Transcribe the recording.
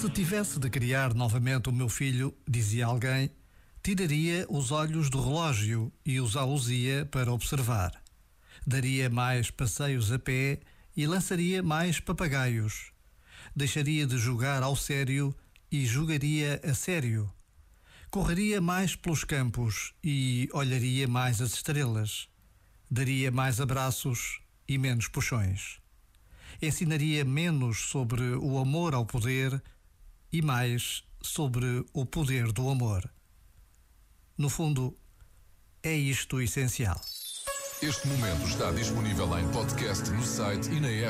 Se tivesse de criar novamente o meu filho, dizia alguém, tiraria os olhos do relógio e usá-los-ia para observar. Daria mais passeios a pé e lançaria mais papagaios. Deixaria de jogar ao sério e jogaria a sério. Correria mais pelos campos e olharia mais as estrelas. Daria mais abraços e menos puxões. Ensinaria menos sobre o amor ao poder e mais sobre o poder do amor. No fundo, é isto o essencial. Este momento está disponível em podcast no site e na app.